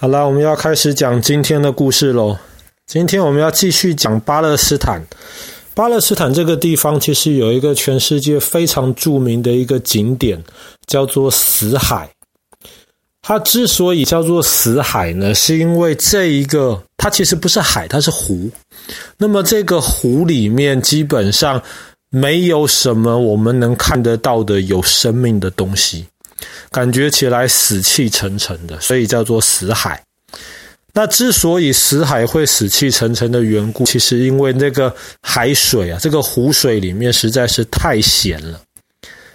好了，我们要开始讲今天的故事喽。今天我们要继续讲巴勒斯坦。巴勒斯坦这个地方其实有一个全世界非常著名的一个景点，叫做死海。它之所以叫做死海呢，是因为这一个它其实不是海，它是湖。那么这个湖里面基本上没有什么我们能看得到的有生命的东西。感觉起来死气沉沉的，所以叫做死海。那之所以死海会死气沉沉的缘故，其实因为那个海水啊，这个湖水里面实在是太咸了。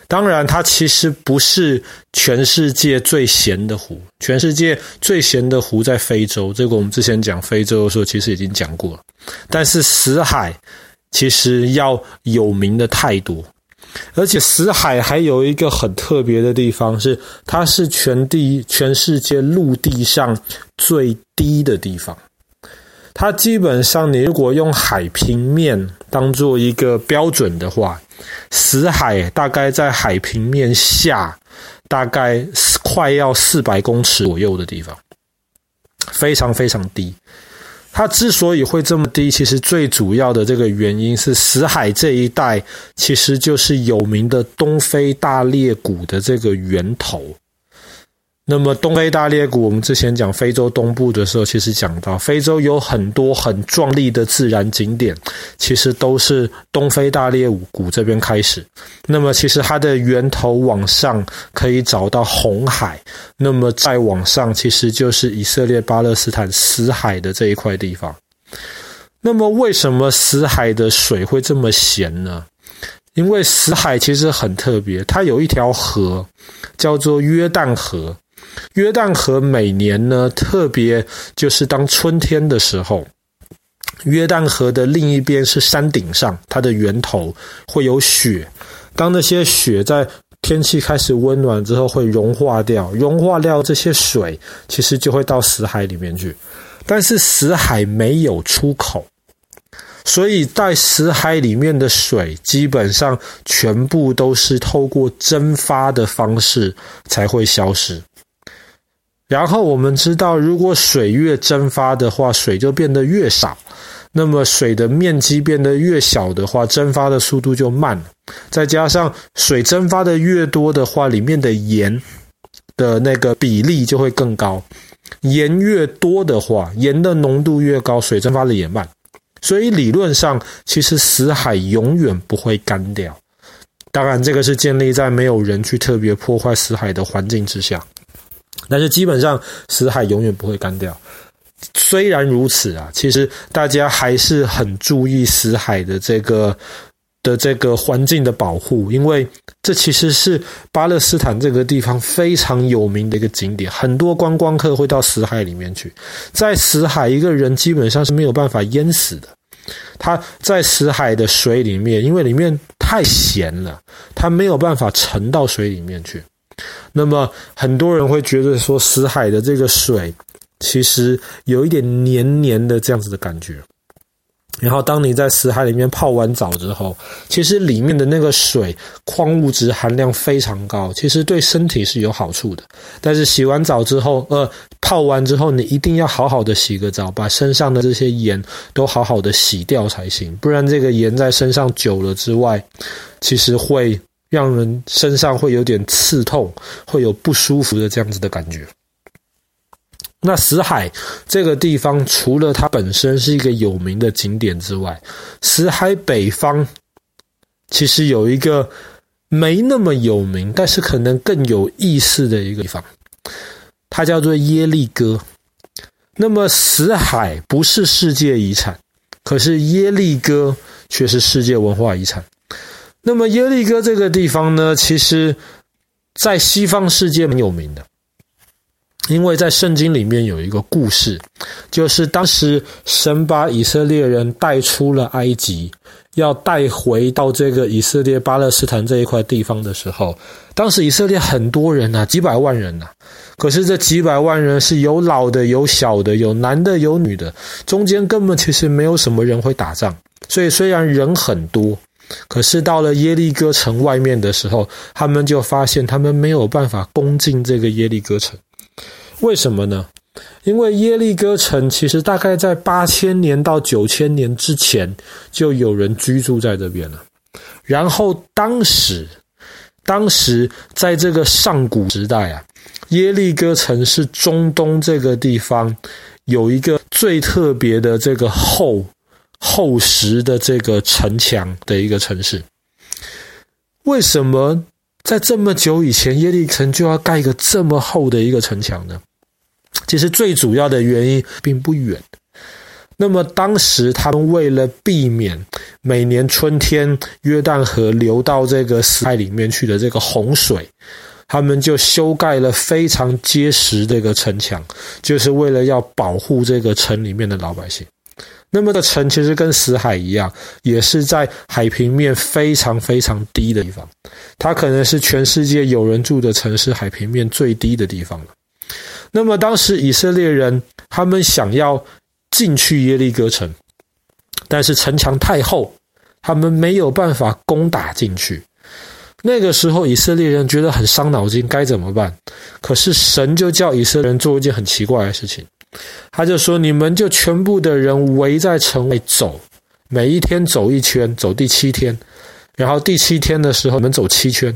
当然，它其实不是全世界最咸的湖，全世界最咸的湖在非洲。这个我们之前讲非洲的时候，其实已经讲过了。但是死海其实要有名的太多。而且死海还有一个很特别的地方是，它是全地全世界陆地上最低的地方。它基本上，你如果用海平面当做一个标准的话，死海大概在海平面下大概快要四百公尺左右的地方，非常非常低。它之所以会这么低，其实最主要的这个原因是死海这一带其实就是有名的东非大裂谷的这个源头。那么东非大裂谷，我们之前讲非洲东部的时候，其实讲到非洲有很多很壮丽的自然景点，其实都是东非大裂谷这边开始。那么其实它的源头往上可以找到红海，那么再往上其实就是以色列巴勒斯坦死海的这一块地方。那么为什么死海的水会这么咸呢？因为死海其实很特别，它有一条河叫做约旦河。约旦河每年呢，特别就是当春天的时候，约旦河的另一边是山顶上，它的源头会有雪。当那些雪在天气开始温暖之后，会融化掉，融化掉这些水，其实就会到死海里面去。但是死海没有出口，所以在死海里面的水基本上全部都是透过蒸发的方式才会消失。然后我们知道，如果水越蒸发的话，水就变得越少。那么水的面积变得越小的话，蒸发的速度就慢。再加上水蒸发的越多的话，里面的盐的那个比例就会更高。盐越多的话，盐的浓度越高，水蒸发的也慢。所以理论上，其实死海永远不会干掉。当然，这个是建立在没有人去特别破坏死海的环境之下。但是基本上，死海永远不会干掉。虽然如此啊，其实大家还是很注意死海的这个的这个环境的保护，因为这其实是巴勒斯坦这个地方非常有名的一个景点，很多观光客会到死海里面去。在死海，一个人基本上是没有办法淹死的。他在死海的水里面，因为里面太咸了，他没有办法沉到水里面去。那么很多人会觉得说，死海的这个水其实有一点黏黏的这样子的感觉。然后当你在死海里面泡完澡之后，其实里面的那个水矿物质含量非常高，其实对身体是有好处的。但是洗完澡之后，呃，泡完之后，你一定要好好的洗个澡，把身上的这些盐都好好的洗掉才行，不然这个盐在身上久了之外，其实会。让人身上会有点刺痛，会有不舒服的这样子的感觉。那死海这个地方，除了它本身是一个有名的景点之外，死海北方其实有一个没那么有名，但是可能更有意思的一个地方，它叫做耶利哥。那么死海不是世界遗产，可是耶利哥却是世界文化遗产。那么耶利哥这个地方呢，其实，在西方世界很有名的，因为在圣经里面有一个故事，就是当时神把以色列人带出了埃及，要带回到这个以色列巴勒斯坦这一块地方的时候，当时以色列很多人呐，几百万人呐，可是这几百万人是有老的、有小的、有男的、有女的，中间根本其实没有什么人会打仗，所以虽然人很多。可是到了耶利哥城外面的时候，他们就发现他们没有办法攻进这个耶利哥城。为什么呢？因为耶利哥城其实大概在八千年到九千年之前就有人居住在这边了。然后当时，当时在这个上古时代啊，耶利哥城是中东这个地方有一个最特别的这个后厚实的这个城墙的一个城市。为什么在这么久以前，耶利哥城就要盖一个这么厚的一个城墙呢？其实最主要的原因并不远。那么当时他们为了避免每年春天约旦河流到这个死海里面去的这个洪水，他们就修盖了非常结实的一个城墙，就是为了要保护这个城里面的老百姓。那么的城其实跟死海一样，也是在海平面非常非常低的地方，它可能是全世界有人住的城市海平面最低的地方了。那么当时以色列人他们想要进去耶利哥城，但是城墙太厚，他们没有办法攻打进去。那个时候以色列人觉得很伤脑筋，该怎么办？可是神就叫以色列人做一件很奇怪的事情，他就说：“你们就全部的人围在城外走，每一天走一圈，走第七天，然后第七天的时候，你们走七圈。”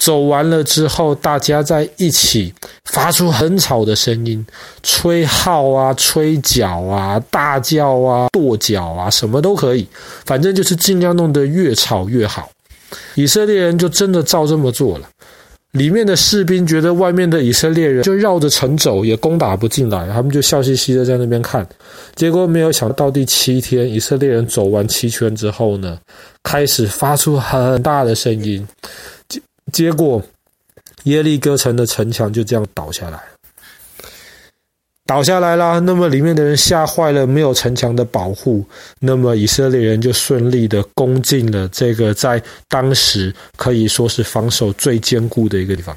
走完了之后，大家在一起发出很吵的声音，吹号啊、吹角啊、大叫啊、跺脚啊，什么都可以，反正就是尽量弄得越吵越好。以色列人就真的照这么做了。里面的士兵觉得外面的以色列人就绕着城走，也攻打不进来，他们就笑嘻嘻的在那边看。结果没有想到，第七天以色列人走完七圈之后呢，开始发出很大的声音。结结果，耶利哥城的城墙就这样倒下来，倒下来了。那么里面的人吓坏了，没有城墙的保护，那么以色列人就顺利的攻进了这个在当时可以说是防守最坚固的一个地方。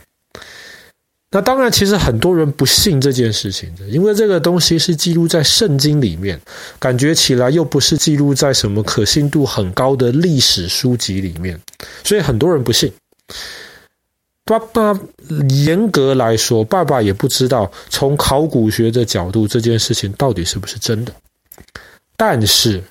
那当然，其实很多人不信这件事情的，因为这个东西是记录在圣经里面，感觉起来又不是记录在什么可信度很高的历史书籍里面，所以很多人不信。爸爸，严格来说，爸爸也不知道从考古学的角度，这件事情到底是不是真的。但是，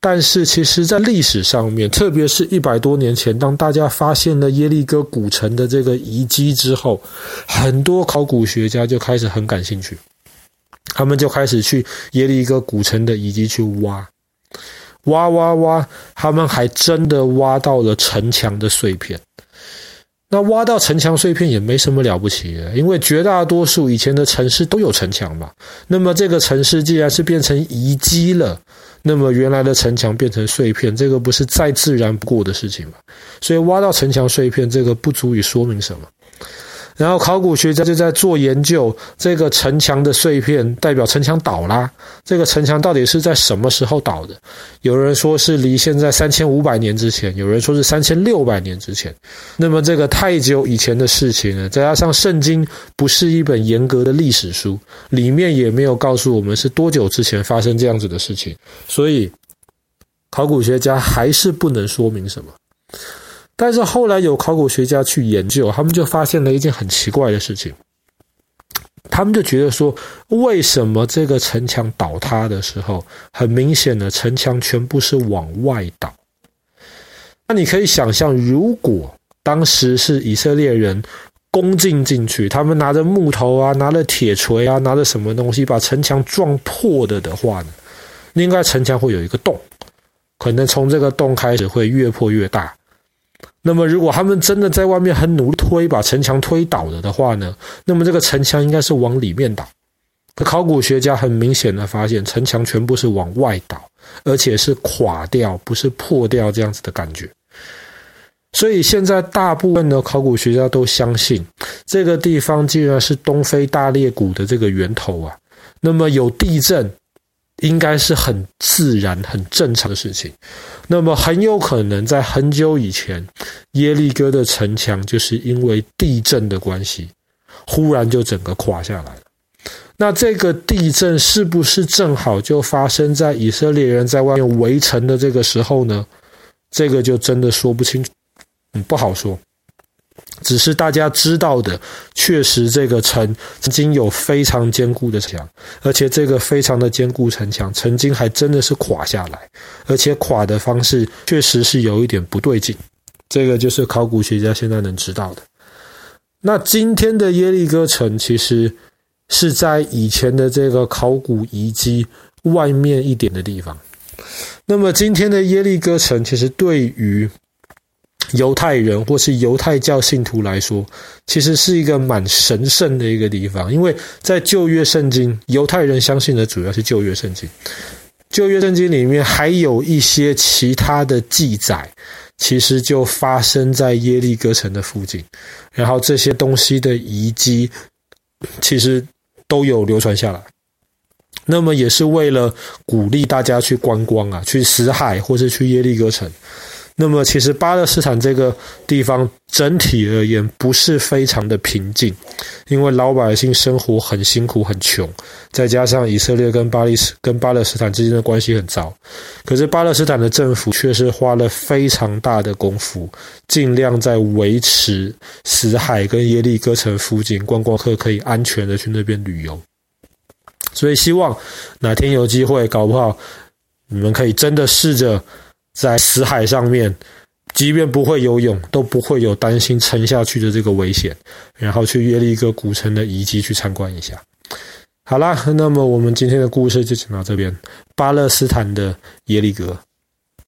但是，其实，在历史上面，特别是一百多年前，当大家发现了耶利哥古城的这个遗迹之后，很多考古学家就开始很感兴趣，他们就开始去耶利哥古城的遗迹去挖，挖挖挖，他们还真的挖到了城墙的碎片。那挖到城墙碎片也没什么了不起，因为绝大多数以前的城市都有城墙嘛。那么这个城市既然是变成遗迹了，那么原来的城墙变成碎片，这个不是再自然不过的事情吗？所以挖到城墙碎片，这个不足以说明什么。然后考古学家就在做研究，这个城墙的碎片代表城墙倒啦。这个城墙到底是在什么时候倒的？有人说是离现在三千五百年之前，有人说是三千六百年之前。那么这个太久以前的事情呢，再加上圣经不是一本严格的历史书，里面也没有告诉我们是多久之前发生这样子的事情，所以考古学家还是不能说明什么。但是后来有考古学家去研究，他们就发现了一件很奇怪的事情。他们就觉得说，为什么这个城墙倒塌的时候，很明显的城墙全部是往外倒？那你可以想象，如果当时是以色列人攻进进去，他们拿着木头啊，拿着铁锤啊，拿着什么东西把城墙撞破的的话呢？应该城墙会有一个洞，可能从这个洞开始会越破越大。那么，如果他们真的在外面很努力推，把城墙推倒了的话呢？那么这个城墙应该是往里面倒。可考古学家很明显的发现，城墙全部是往外倒，而且是垮掉，不是破掉这样子的感觉。所以现在大部分的考古学家都相信，这个地方竟然是东非大裂谷的这个源头啊，那么有地震。应该是很自然、很正常的事情。那么很有可能在很久以前，耶利哥的城墙就是因为地震的关系，忽然就整个垮下来了。那这个地震是不是正好就发生在以色列人在外面围城的这个时候呢？这个就真的说不清楚，嗯，不好说。只是大家知道的，确实这个城曾经有非常坚固的墙，而且这个非常的坚固城墙曾经还真的是垮下来，而且垮的方式确实是有一点不对劲。这个就是考古学家现在能知道的。那今天的耶利哥城其实是在以前的这个考古遗迹外面一点的地方。那么今天的耶利哥城其实对于犹太人或是犹太教信徒来说，其实是一个蛮神圣的一个地方，因为在旧约圣经，犹太人相信的主要是旧约圣经。旧约圣经里面还有一些其他的记载，其实就发生在耶利哥城的附近，然后这些东西的遗迹，其实都有流传下来。那么也是为了鼓励大家去观光啊，去死海或是去耶利哥城。那么，其实巴勒斯坦这个地方整体而言不是非常的平静，因为老百姓生活很辛苦、很穷，再加上以色列跟巴利斯跟巴勒斯坦之间的关系很糟。可是巴勒斯坦的政府却是花了非常大的功夫，尽量在维持死海跟耶利哥城附近观光客可以安全的去那边旅游。所以，希望哪天有机会，搞不好你们可以真的试着。在死海上面，即便不会游泳，都不会有担心沉下去的这个危险。然后去耶利哥古城的遗迹去参观一下。好啦，那么我们今天的故事就讲到这边。巴勒斯坦的耶利格。